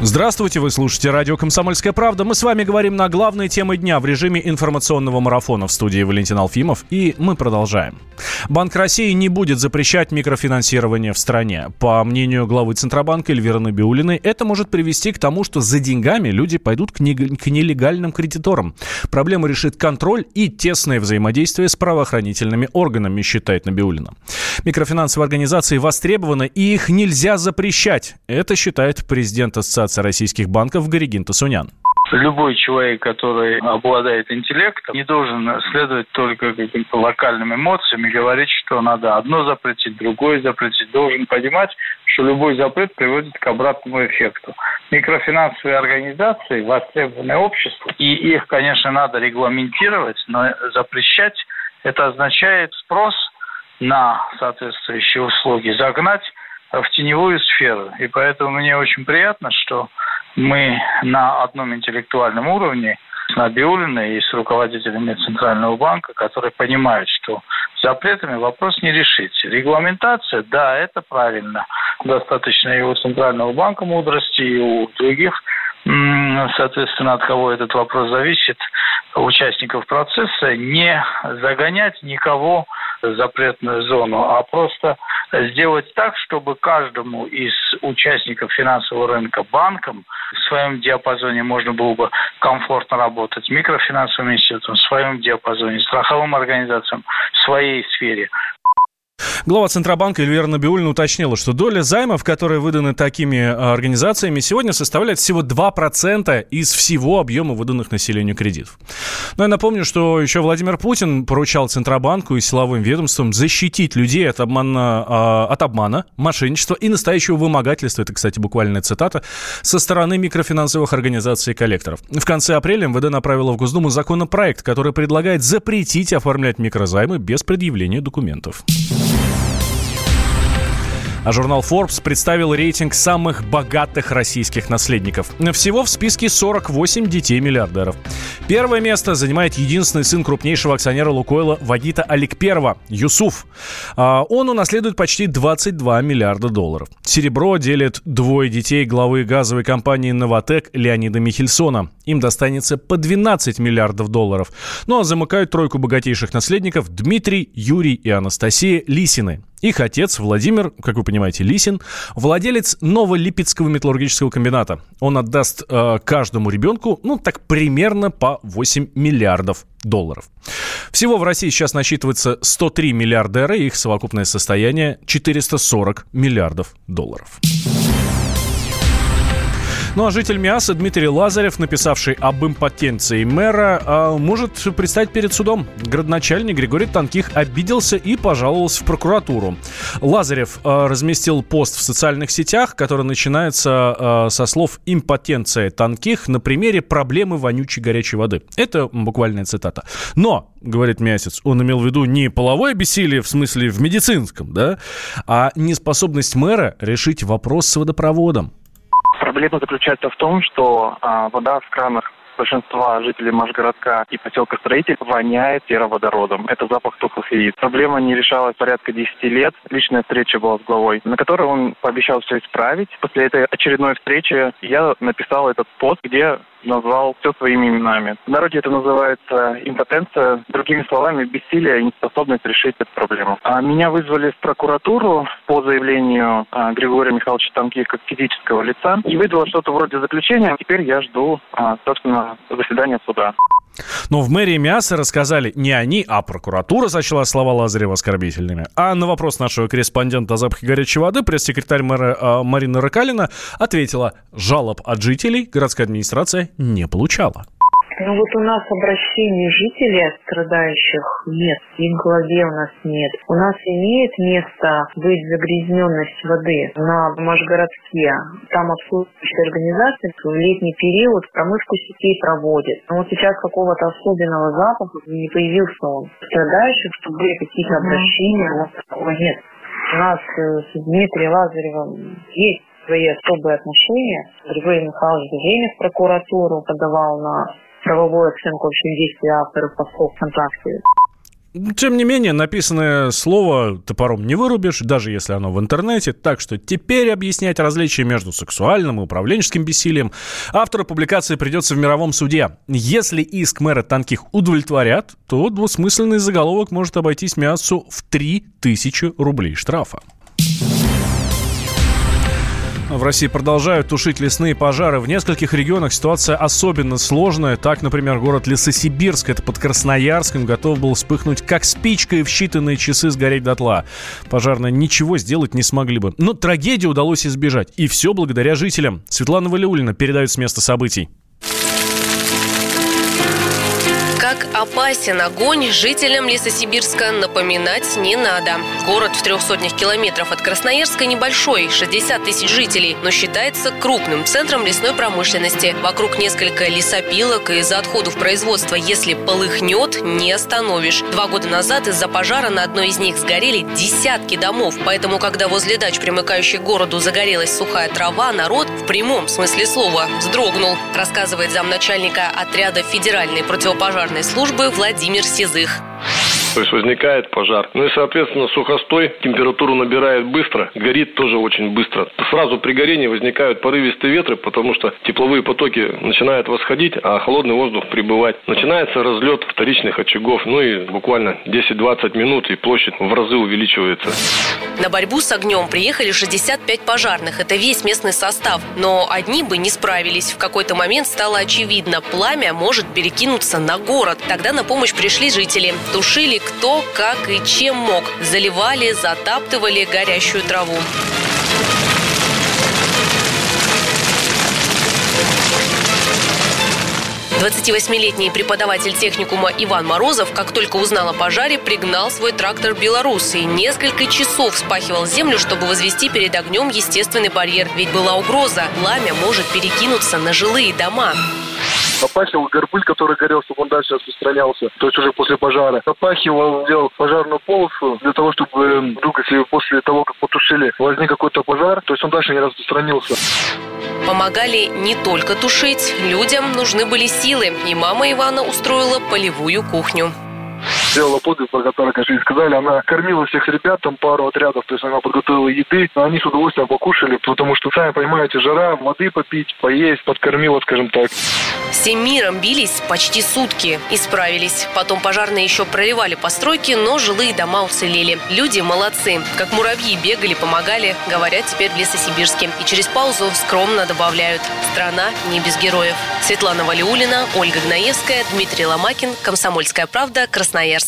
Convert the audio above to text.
Здравствуйте, вы слушаете радио «Комсомольская правда». Мы с вами говорим на главные темы дня в режиме информационного марафона в студии Валентин Алфимов. И мы продолжаем. Банк России не будет запрещать микрофинансирование в стране. По мнению главы Центробанка Эльвиры Набиулиной, это может привести к тому, что за деньгами люди пойдут к, не, к нелегальным кредиторам. Проблему решит контроль и тесное взаимодействие с правоохранительными органами, считает Набиулина. Микрофинансовые организации востребованы, и их нельзя запрещать. Это считает президент Ассоциации Ассоциации российских банков Горигин Тасунян. Любой человек, который обладает интеллектом, не должен следовать только каким-то локальным эмоциям и говорить, что надо одно запретить, другое запретить. Должен понимать, что любой запрет приводит к обратному эффекту. Микрофинансовые организации, востребованное общество, и их, конечно, надо регламентировать, но запрещать это означает спрос на соответствующие услуги загнать в теневую сферу. И поэтому мне очень приятно, что мы на одном интеллектуальном уровне с Набиулиной и с руководителями Центрального банка, которые понимают, что запретами вопрос не решить. Регламентация, да, это правильно. Достаточно и у Центрального банка мудрости, и у других соответственно, от кого этот вопрос зависит, участников процесса, не загонять никого в запретную зону, а просто сделать так, чтобы каждому из участников финансового рынка банкам в своем диапазоне можно было бы комфортно работать, микрофинансовым институтом в своем диапазоне, страховым организациям в своей сфере. Глава Центробанка Эльвира Набиулина уточнила, что доля займов, которые выданы такими а, организациями, сегодня составляет всего 2% из всего объема выданных населению кредитов. Но я напомню, что еще Владимир Путин поручал Центробанку и силовым ведомствам защитить людей от обмана, а, от обмана, мошенничества и настоящего вымогательства, это, кстати, буквальная цитата, со стороны микрофинансовых организаций и коллекторов. В конце апреля МВД направила в Госдуму законопроект, который предлагает запретить оформлять микрозаймы без предъявления документов. А журнал Forbes представил рейтинг самых богатых российских наследников. Всего в списке 48 детей-миллиардеров. Первое место занимает единственный сын крупнейшего акционера Лукойла Вагита Аликперова, Юсуф. А, он унаследует почти 22 миллиарда долларов. Серебро делит двое детей главы газовой компании «Новотек» Леонида Михельсона. Им достанется по 12 миллиардов долларов. Ну а замыкают тройку богатейших наследников Дмитрий, Юрий и Анастасия Лисины. Их отец Владимир, как вы понимаете, Лисин, владелец Новолипецкого металлургического комбината. Он отдаст э, каждому ребенку, ну, так примерно по 8 миллиардов долларов. Всего в России сейчас насчитывается 103 миллиардера, и их совокупное состояние 440 миллиардов долларов. Ну а житель Миаса Дмитрий Лазарев, написавший об импотенции мэра, а, может предстать перед судом. Градоначальник Григорий Танких обиделся и пожаловался в прокуратуру. Лазарев а, разместил пост в социальных сетях, который начинается а, со слов «импотенция Танких» на примере проблемы вонючей горячей воды. Это буквальная цитата. Но, говорит Мясец, он имел в виду не половое бессилие в смысле в медицинском, да, а неспособность мэра решить вопрос с водопроводом. Проблема заключается в том, что а, вода в кранах большинства жителей Машгородка и поселка Строитель воняет сероводородом. Это запах тухлых яиц. Проблема не решалась порядка 10 лет. Личная встреча была с главой, на которой он пообещал все исправить. После этой очередной встречи я написал этот пост, где назвал все своими именами. В народе это называется импотенция, другими словами, бессилие и неспособность решить эту проблему. А меня вызвали в прокуратуру по заявлению а, Григория Михайловича Танки как физического лица и выдало что-то вроде заключения. Теперь я жду, а, собственно, заседания суда. Но в мэрии Мяса рассказали не они, а прокуратура сочла слова Лазарева оскорбительными. А на вопрос нашего корреспондента о запахе горячей воды пресс-секретарь мэра э, Марина Рыкалина ответила, жалоб от жителей городская администрация не получала. Ну вот у нас обращений жителей страдающих нет, и в голове у нас нет. У нас имеет место быть загрязненность воды на Машгородске. Там обслуживающие организации в летний период промывку сетей проводят. Но вот сейчас какого-то особенного запаха не появился он. Страдающих, чтобы были какие-то обращения, у нас такого нет. У нас э, с Дмитрием Лазаревым есть свои особые отношения. Григорий Михайлович Время в прокуратуру подавал на правовую оценку вообще действий авторов постов ВКонтакте. Тем не менее, написанное слово топором не вырубишь, даже если оно в интернете. Так что теперь объяснять различия между сексуальным и управленческим бессилием автору публикации придется в мировом суде. Если иск мэра Танких удовлетворят, то двусмысленный заголовок может обойтись мясу в 3000 рублей штрафа. В России продолжают тушить лесные пожары. В нескольких регионах ситуация особенно сложная. Так, например, город Лесосибирск, это под Красноярском, готов был вспыхнуть как спичка и в считанные часы сгореть дотла. Пожарные ничего сделать не смогли бы. Но трагедии удалось избежать. И все благодаря жителям. Светлана Валиулина передает с места событий. Опасен огонь, жителям Лесосибирска напоминать не надо. Город в трех сотнях километров от Красноярска небольшой, 60 тысяч жителей, но считается крупным центром лесной промышленности. Вокруг несколько лесопилок, и из-за отходов производства, если полыхнет, не остановишь. Два года назад из-за пожара на одной из них сгорели десятки домов. Поэтому, когда возле дач, примыкающей к городу, загорелась сухая трава, народ в прямом смысле слова вздрогнул, рассказывает замначальника отряда федеральной противопожарной пожарной службы Владимир Сизых. То есть возникает пожар. Ну и, соответственно, сухостой температуру набирает быстро, горит тоже очень быстро. Сразу при горении возникают порывистые ветры, потому что тепловые потоки начинают восходить, а холодный воздух прибывать. Начинается разлет вторичных очагов, ну и буквально 10-20 минут, и площадь в разы увеличивается. На борьбу с огнем приехали 65 пожарных. Это весь местный состав. Но одни бы не справились. В какой-то момент стало очевидно, пламя может перекинуться на город. Тогда на помощь пришли жители. Тушили кто, как и чем мог. Заливали, затаптывали горящую траву. 28-летний преподаватель техникума Иван Морозов, как только узнал о пожаре, пригнал свой трактор «Беларус» и несколько часов вспахивал землю, чтобы возвести перед огнем естественный барьер. Ведь была угроза – пламя может перекинуться на жилые дома. Опахивал горбыль, который горел, чтобы он дальше распространялся, то есть уже после пожара. Опахивал, сделал пожарную полосу для того, чтобы вдруг, если после того, как потушили, возник какой-то пожар, то есть он дальше не распространился. Помогали не только тушить, людям нужны были силы, и мама Ивана устроила полевую кухню сделала подвиг, про конечно, не сказали. Она кормила всех ребят, там пару отрядов, то есть она подготовила еды. Они с удовольствием покушали, потому что, сами понимаете, жара, воды попить, поесть, подкормила, скажем так. Всем миром бились почти сутки и справились. Потом пожарные еще проливали постройки, но жилые дома уцелели. Люди молодцы. Как муравьи бегали, помогали, говорят теперь в Лесосибирске. И через паузу скромно добавляют «Страна не без героев». Светлана Валиулина, Ольга Гнаевская, Дмитрий Ломакин, Комсомольская правда, Красноярск.